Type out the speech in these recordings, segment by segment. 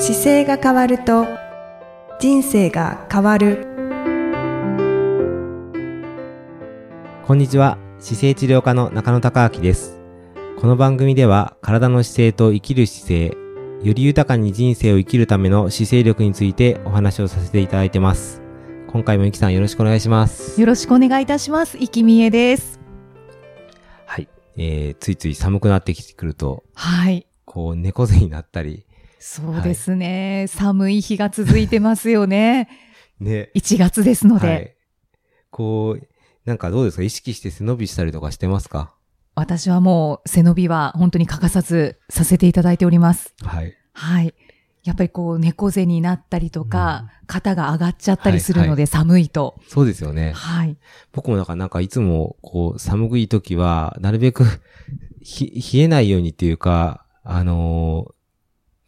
姿勢が変わると人生が変わるこんにちは姿勢治療科の中野孝明ですこの番組では体の姿勢と生きる姿勢より豊かに人生を生きるための姿勢力についてお話をさせていただいてます今回もゆきさんよろしくお願いしますよろしくお願いいたします。生きみえです。はい、えー、ついつい寒くなってきてくるとはい。こう猫背になったりそうですね。寒い日が続いてますよね。ね1月ですので、はいこうなんかどうですか？意識して背伸びしたりとかしてますか？私はもう背伸びは本当に欠かさずさせていただいております。はいはい。やっぱりこう猫背になったりとか、肩が上がっちゃったりするので寒いと。そうですよねはい。僕もなんか、なんかいつも、こう、寒い時は、なるべく、ひ、冷えないようにっていうか、あのー、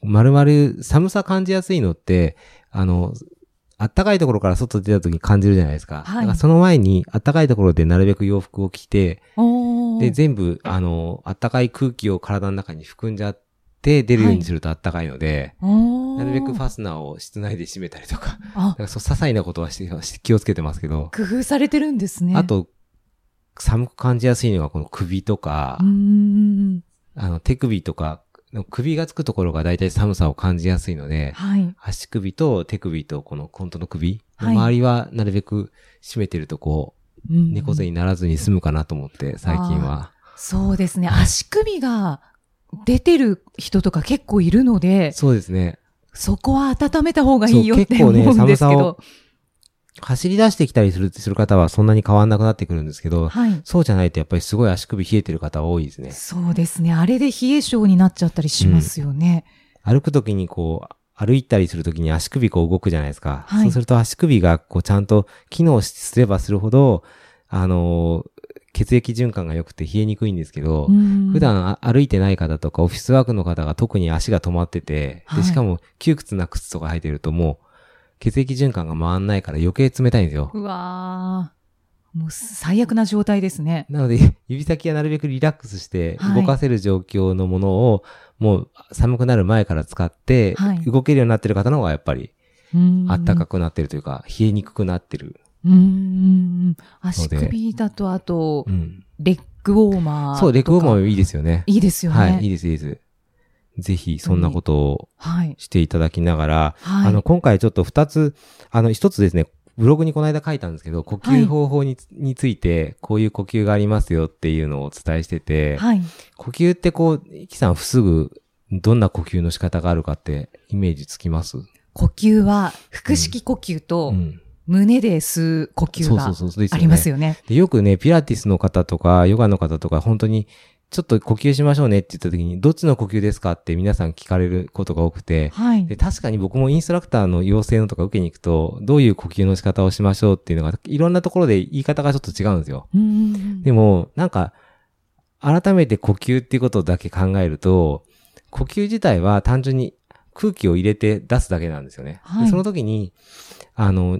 まるまる寒さ感じやすいのって、あの、あったかいところから外出た時に感じるじゃないですか。はいだからその前に、あったかいところでなるべく洋服を着て、で、全部、あの、あったかい空気を体の中に含んじゃって、出るようにするとあったかいので、おーなるべくファスナーを室内で閉めたりとか、かそう、些細なことはしてし気をつけてますけど、工夫されてるんですね。あ、と、寒く感じやすいのがこの首とか。あの手首とか、首がつくところが大体寒さを感じやすいので、はい。足首と手首とこの本当の首のはい周りはなるべく締めてるとこう、うん猫背にならずに済むかなと思って、最近は。そうですね。足首が出てる人とか結構いるので、そうですね。そこは温めた方がいいよって思そうんですけ寒さど。走り出してきたりするする方はそんなに変わんなくなってくるんですけど、はい。そうじゃないとやっぱりすごい足首冷えてる方多いですね。そうですね。あれで冷え性になっちゃったりしますよね。歩くときにこう、歩いたりするときに足首こう動くじゃないですか。はいそうすると足首がこうちゃんと機能すればするほど、あのー血液循環が良くて冷えにくいんですけど、うん普段あ歩いてない方とかオフィスワークの方が特に足が止まってて、はいで、しかも窮屈な靴とか履いてるともう血液循環が回んないから余計冷たいんですよ。うわーもう最悪な状態ですね。なので、指先はなるべくリラックスしてはい動かせる状況のものを、もう寒くなる前から使って、はい動けるようになってる方の方がやっぱりうんあったかくなってるというか、冷えにくくなってる。うん。足首だと、あとう、ん。レッグウォーマー。そう、レッグウォーマーもいいですよね。いいですよね。はい、いいです、いいです。ぜひ、そんなことをはい。していただきながら、はい。あの、今回ちょっと二つ、あの、一つですね、ブログにこの間書いたんですけど、呼吸方法に,、について、こういう呼吸がありますよっていうのをお伝えしてて、はい。呼吸ってこう、イキさん、すぐ、どんな呼吸の仕方があるかって、イメージつきます？呼吸は、腹式呼吸とう、ん。胸で吸う呼吸が。ありますよね。でよくね、ピラティスの方とか、ヨガの方とか、本当に、ちょっと呼吸しましょうねって言った時に、どっちの呼吸ですかって皆さん聞かれることが多くて、はいで。確かに僕もインストラクターの養成のとか受けに行くと、どういう呼吸の仕方をしましょうっていうのが、いろんなところで言い方がちょっと違うんですよ。うんでも、なんか、改めて呼吸っていうことだけ考えると、呼吸自体は単純に空気を入れて出すだけなんですよね。はいでその時に、あの、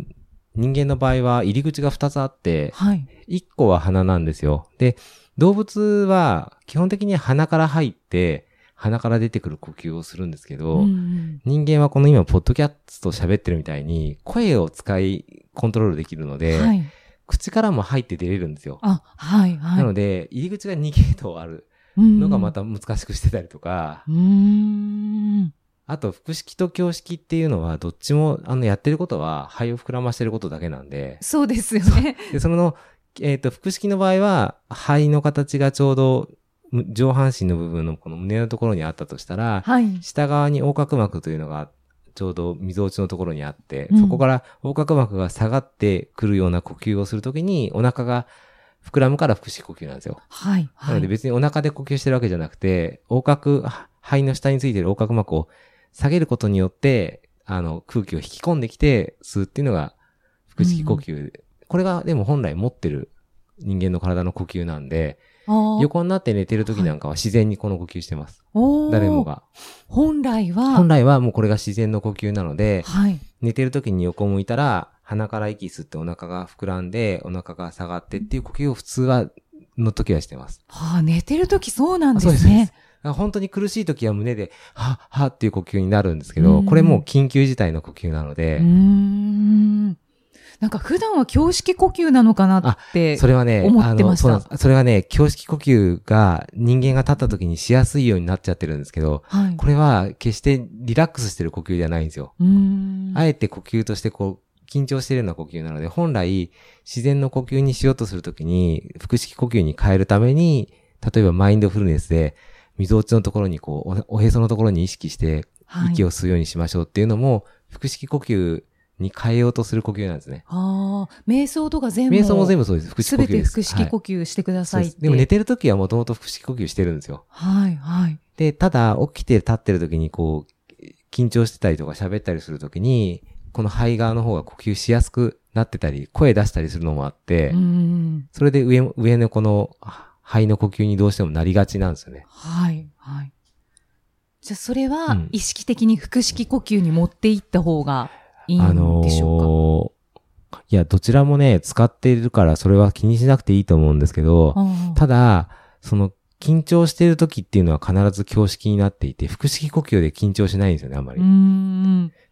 人間の場合は入り口が2つあって、はい。1個は鼻なんですよ。で、動物は基本的に鼻から入って、鼻から出てくる呼吸をするんですけど、うん人間はこの今、ポッドキャスト喋ってるみたいに、声を使い、コントロールできるので、はい。口からも入って出れるんですよ。あ、はい、はい。なので、入り口が2ゲートあるののがま。た難しくしてたりとか、うーん。あと、腹式と胸式っていうのは、どっちも、あの、やってることは、肺を膨らましてることだけなんで、そうですよね。で、その、えっ、と、腹式の場合は、肺の形がちょうど、む上半身の部分のこの胸のところにあったとしたら、はい。下側に横隔膜というのが、ちょうど溝落ちのところにあって、うんそこから横隔膜が下がってくるような呼吸をするときに、お腹が膨らむから腹式呼吸なんですよ。はい。なはい。ので別にお腹で呼吸してるわけじゃなくて、横隔、肺の下についてる横隔膜を下げることによって、あの、空気を引き込んできて吸うっていうのが腹式呼吸。これがでも本来持ってる人間の体の呼吸なんで、横になって寝てる時なんかは自然にこの呼吸してます。おー誰もが。本来は、本来はもうこれが自然の呼吸なので、はい。寝てる時に横向いたら、鼻から息吸ってお腹が膨らんで、お腹が下がってっていう呼吸を普通は、の時はしてます。はあ、寝てるときそうなんであそうです本当に苦しい時は胸で、はっ、はっていう呼吸になるんですけど、うんこれもう緊急事態の呼吸なので。なんか普段は胸式呼吸なのかなって。それはね、思ってましたそれはね、胸式呼吸が人間が立った時にしやすいようになっちゃってるんですけど、はい。これは決してリラックスしてる呼吸ではないんですよ。あえて呼吸としてこう、緊張してるような呼吸なので、本来自然の呼吸にしようとするときに、腹式呼吸に変えるために、例えばマインドフルネスで、溝落ちのところにこう、おおへそのところに意識して、はい息を吸うようにしましょうっていうのも、腹式呼吸に変えようとする呼吸なんですね。ああ、瞑想とか全部。瞑想も全部そうです。腹式すべて呼吸です。腹式呼はい吸してくださいって。そうでも寝てる時はもともと腹式呼吸してるんですよ。はい、はい。で、ただ、起きて立ってる時にこう、緊張してたりとか喋ったりする時に、この肺側の方が呼吸しやすくなってたり、声出したりするのもあって。それで上も、上のこの肺の呼吸にどうしてもなりがちなんですよね。はい、はい。じゃあ、それはうん意識的に腹式呼吸に持っていった方がいいあんでしょうか、のーいや、どちらもね、使っているからそれは気にしなくていいと思うんですけど、ああただ、その、緊張している時っていうのは必ず胸式になっていて、腹式呼吸で緊張しないんですよね、あんまり。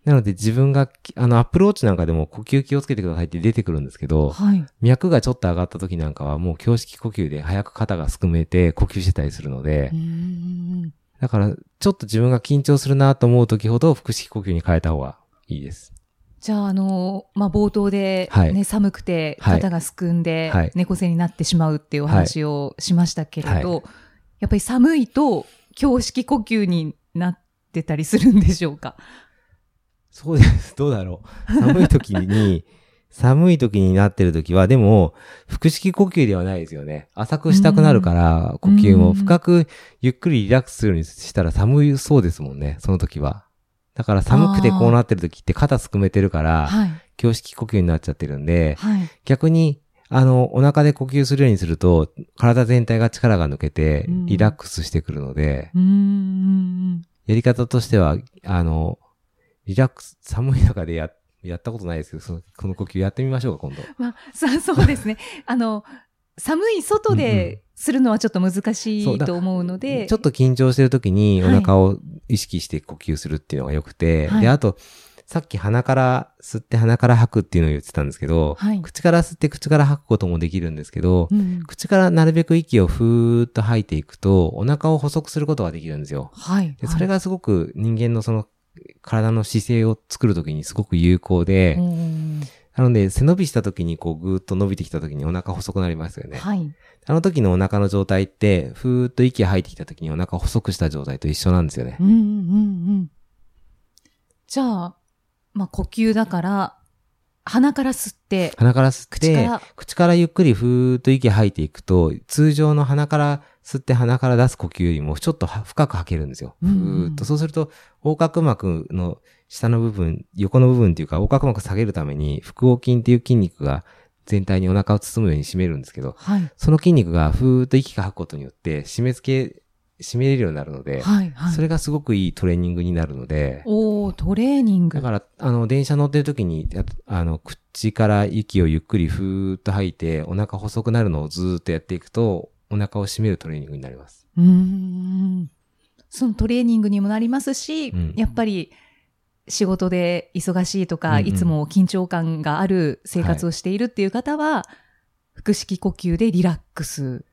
なので自分が、あの、アップローチなんかでも呼吸気をつけてくださいって出てくるんですけど、はい。脈がちょっと上がった時なんかはもう胸式呼吸で早く肩がすくめて呼吸してたりするので。だからちょっと自分が緊張するなと思う時ほど腹式呼吸に変えた方がいいです。じゃあ、あの、まあ、冒頭で、はいね、寒くてはい肩がすくんではい、猫背になってしまうっていうお話をしましたけれど、はやっぱり寒いと、胸式呼吸になってたりするんでしょうか？そうです。どうだろう。寒い時に、寒い時になってる時は、でも、腹式呼吸ではないですよね。浅くしたくなるから、呼吸もうん深くゆっくりリラックスするようにしたら寒いそうですもんね、その時は。だから寒くてこうなってる時って肩すくめてるから、はい。胸式呼吸になっちゃってるんで、はい。逆に、あの、お腹で呼吸するようにすると、体全体が力が抜けてうん、リラックスしてくるので、うーん。やり方としては、あの、リラックス、寒い中でや、やったことないですけど、その、この呼吸やってみましょうか、今度。まあ、さ そうですね。あの、寒い外でするのはちょっと難しいと思うので、ちょっと緊張してる時におはい。腹を意識して呼吸するっていうのが良くて、はい。で、あと、さっき鼻から吸って鼻から吐くっていうのを言ってたんですけど、はい。口から吸って口から吐くこともできるんですけど、うん口からなるべく息をふーっと吐いていくと、お腹を細くすることができるんですよ。はい。でそれがすごく人間のその体の姿勢を作るときにすごく有効で、なので背伸びしたときにこうぐーっと伸びてきたときにお腹細くなりますよね。はい。あの時のお腹の状態って、ふーっと息吐いてきたときにお腹を細くした状態と一緒なんですよねう。んうんうん。じゃあ、まあ呼吸だから、鼻から吸って、鼻から吸って、口からゆっくりふーっと息吐いていくと、通常の鼻から吸って鼻から出す呼吸よりもちょっとは深く吐けるんですよ。ふうんーっと。そうすると、横隔膜の下の部分、横の部分っていうか、横隔膜下げるために、腹横筋っていう筋肉が全体にお腹を包むように締めるんですけど、はい。その筋肉がふーっと息が吐くことによって、締め付け、締めれるようになるので、はい。はい。それがすごくいいトレーニングになるので、おー、トレーニング。だから、あの、電車乗ってる時に、やあの、口から息をゆっくりふーっと吐いて、お腹細くなるのをずーっとやっていくと、お腹を締めるトレーニングになります。うーん。そのトレーニングにもなりますし、うんやっぱり仕事で忙しいとか、うんうんいつも緊張感がある生活をしているっていう方は、腹式呼吸でリラックス。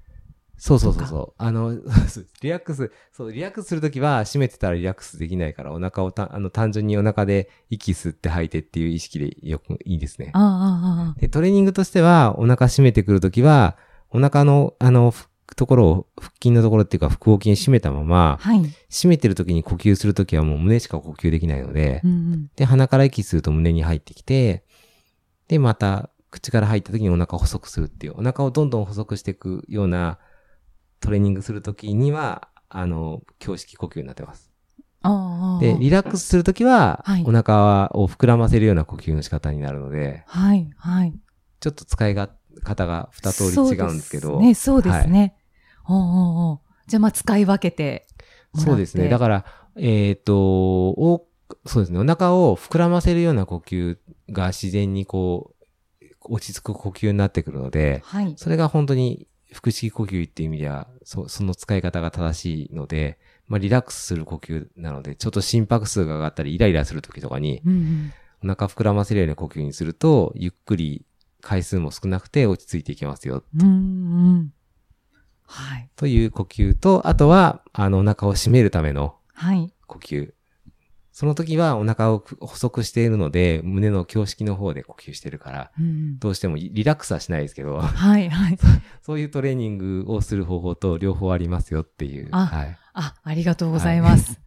そうそうそうそう。あの、リラックス、そう、リラックスするときは、締めてたらリラックスできないから、お腹をた、あの、単純にお腹で息吸って吐いてっていう意識でよく、いいですね。ああ、ああ、で、トレーニングとしては、お腹締めてくるときは、お腹の、あの、ふところを、腹筋のところっていうか、腹横筋締めたまま、はい。締めてるときに呼吸するときはもう胸しか呼吸できないので、うんうんで、鼻から息吸うと胸に入ってきて、で、また、口から入った時にお腹を細くするっていう、お腹をどんどん細くしていくようなトレーニングするときには、あの、胸式呼吸になってます。で、リラックスするときは、はいお腹を膨らませるような呼吸の仕方になるので、はい、はい。ちょっと使いが、方が二通り違うんですけど、そうですね、そうですね。おうおうおうじゃあ、まあ、使い分けて。そうですね。だから、えっ、と、お、そうですね。お腹を膨らませるような呼吸が自然にこう、落ち着く呼吸になってくるので、はい。それが本当に、腹式呼吸っていう意味では、そその使い方が正しいので、まあ、リラックスする呼吸なので、ちょっと心拍数が上がったり、イライラする時とかに、うんうん。お腹膨らませるような呼吸にすると、ゆっくり回数も少なくて落ち着いていきますよ。うんうん。はい。という呼吸と、あとは、あの、お腹を締めるためのはい。その時はお腹を細くしているので、胸の胸式の方で呼吸してるから、うんどうしてもリラックスはしないですけど、はいはい。そういうトレーニングをする方法と両方ありますよっていう。あはい。あ、ありがとうございます。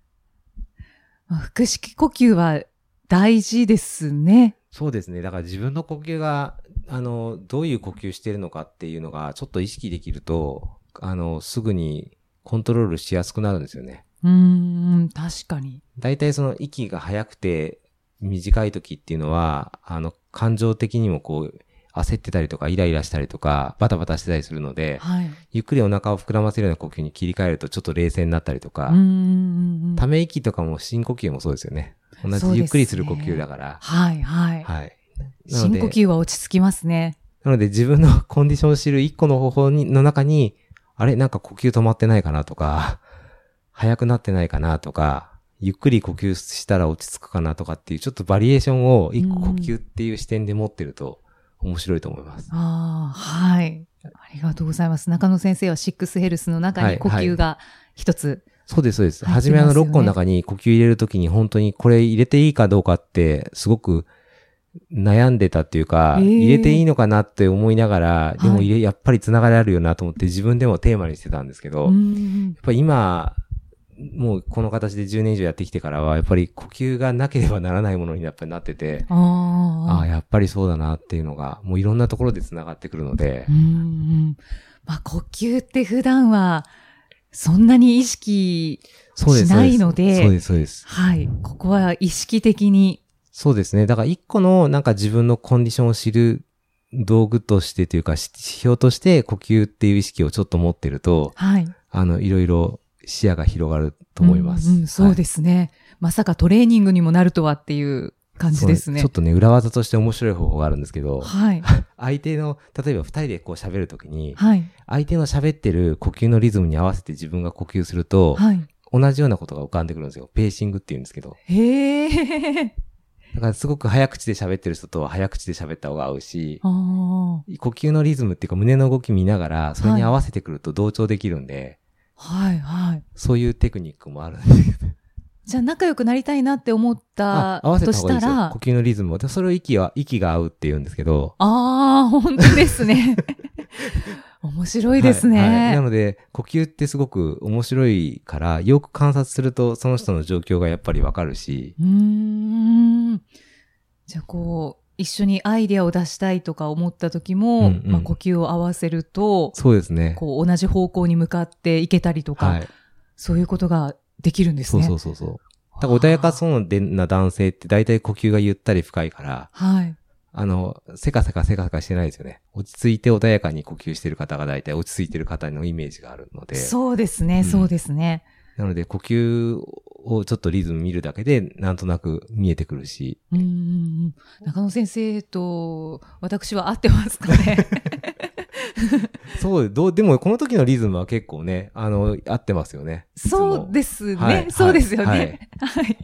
まあ 腹式呼吸は大事ですね。そうですね。だから自分の呼吸が、あの、どういう呼吸してるのかっていうのがちょっと意識できると、あの、すぐにコントロールしやすくなるんですよね。うーん、確かに。大体その息が速くて短い時っていうのは、あの、感情的にもこう、焦ってたりとか、イライラしたりとか、バタバタしてたりするので、はい。ゆっくりお腹を膨らませるような呼吸に切り替えるとちょっと冷静になったりとか。ため息とかも深呼吸もそうですよね。同じゆっくりする呼吸だから。はいはい。はい。深呼吸は落ち着きますね。なので自分のコンディションを知る一個の方法にの中に、あれ？なんか呼吸止まってないかなとか、速くなってないかなとか、ゆっくり呼吸したら落ち着くかなとかっていうちょっとバリエーションを一個呼吸っていう視点で持ってると面白いと思います。ああ、はい。ありがとうございます。中野先生はシックスヘルスの中はいに呼吸が一つ。そうです、そうです。入ってます初めあのよね6個の中に呼吸入れるときに本当にこれ入れていいかどうかってすごく悩んでたっていうか、えー入れていいのかなって思いながら、でもはい入れ、やっぱり繋がりあるよなと思って自分でもテーマにしてたんですけど、うやっんぱり今、もうこの形で10年以上やってきてからは、やっぱり呼吸がなければならないものにやっぱりなってて、ああやっぱりそうだなっていうのが、もういろんなところで繋がってくるのでう、んうん。まあ、呼吸って普段は、そんなに意識。しないのでそうです、そうです。はい。ここは意識的に。そうですね。だから一個のなんか自分のコンディションを知る道具としてというか、指標として呼吸っていう意識をちょっと持ってると、はい。あの、いろいろ視野が広がると思います。うんうんそうですすね、まさかトレーニングにもなるとはっていう感じですね。ちょっとね、裏技として面白い方法があるんですけど、はい。相手の、例えば二人でこう喋るときに、はい。相手の喋ってる呼吸のリズムに合わせて自分が呼吸すると、はい。同じようなことが浮かんでくるんですよ。ペーシングって言うんですけど。へえ。だからすごく早口で喋ってる人とは早口で喋った方が合うし。呼吸のリズムっていうか胸の動き見ながら、それに合わせてくると同調できるんで、はいはい。そういうテクニックもあるんですけど。じゃあ仲良くなりたいなって思ったあ合わせとた方がいいですよ。したら？呼、吸のリズムを。でそれを息は、息が合うって言うんですけど。ああ、本当ですね。面白いですね。はいはいなので、呼吸ってすごく面白いから、よく観察すると、その人の状況がやっぱりわかるし、うーん。じゃあこう、一緒にアイデアを出したいとか思った時も、うんうんまあ、呼吸を合わせると、そうですね。こう同じ方向に向かっていけたりとか、はい。そういうことができるんですそうね。そうそうそう。だから穏やかそうな男性って大体呼吸がゆったり深いから、はい。あの、せかせかせかせかしてないですよね。落ち着いて穏やかに呼吸してる方が大体落ち着いてる方のイメージがあるので。そうですね、うんそうですね。なので、呼吸をちょっとリズム見るだけで、なんとなく見えてくるし。うーん。中野先生と私は合ってますかね？そう、どう、でもこの時のリズムは結構ね、あの、合ってますよね。そうですね、はいそうですよね。ははいい。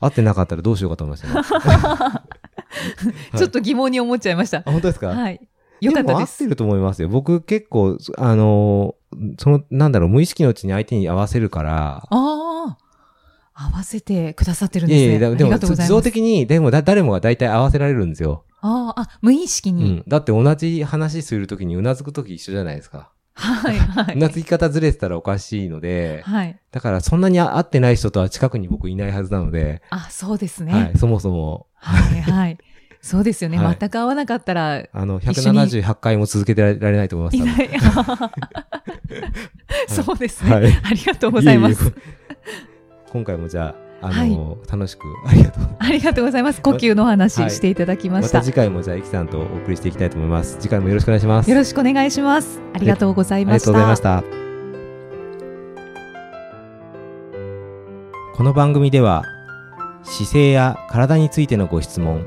合ってなかったらどうしようかと思いましたね。いちょっと疑問に思っちゃいました。あ、本当ですか？はい。よかったです。も合ってると思いますよ。僕結構、あの、その、なんだろう、無意識のうちに相手に合わせるから、ああ。合わせてくださってるんですね。いやいや、でも、自動。的に、でもだ、誰もが大体合わせられるんですよ。ああ、あ、無意識に。うん。だって同じ話するときにうなずくとき一緒じゃないですか。はい、はい。うなずき方ずれてたらおかしいので、はい。だからそんなに会ってない人とは近くに僕いないはずなので、あ、そうですね。はい、そもそも、はい、はい。そうですよね。はい全く合わなかったら、いあの、一緒に178回も続けてられないと思います。ない。そうですね、はいありがとうございます。今回もじゃあ、の、楽しく、ありがとう。ありがとうございます。呼吸のお話はいしていただきまました。た次回もじゃあ、イキさんとお送りしていきたいと思います。次回もよろしくお願いします。よろしくお願いします。ありがとうございありました。がとうございました。この番組では姿勢や体についてのご質問、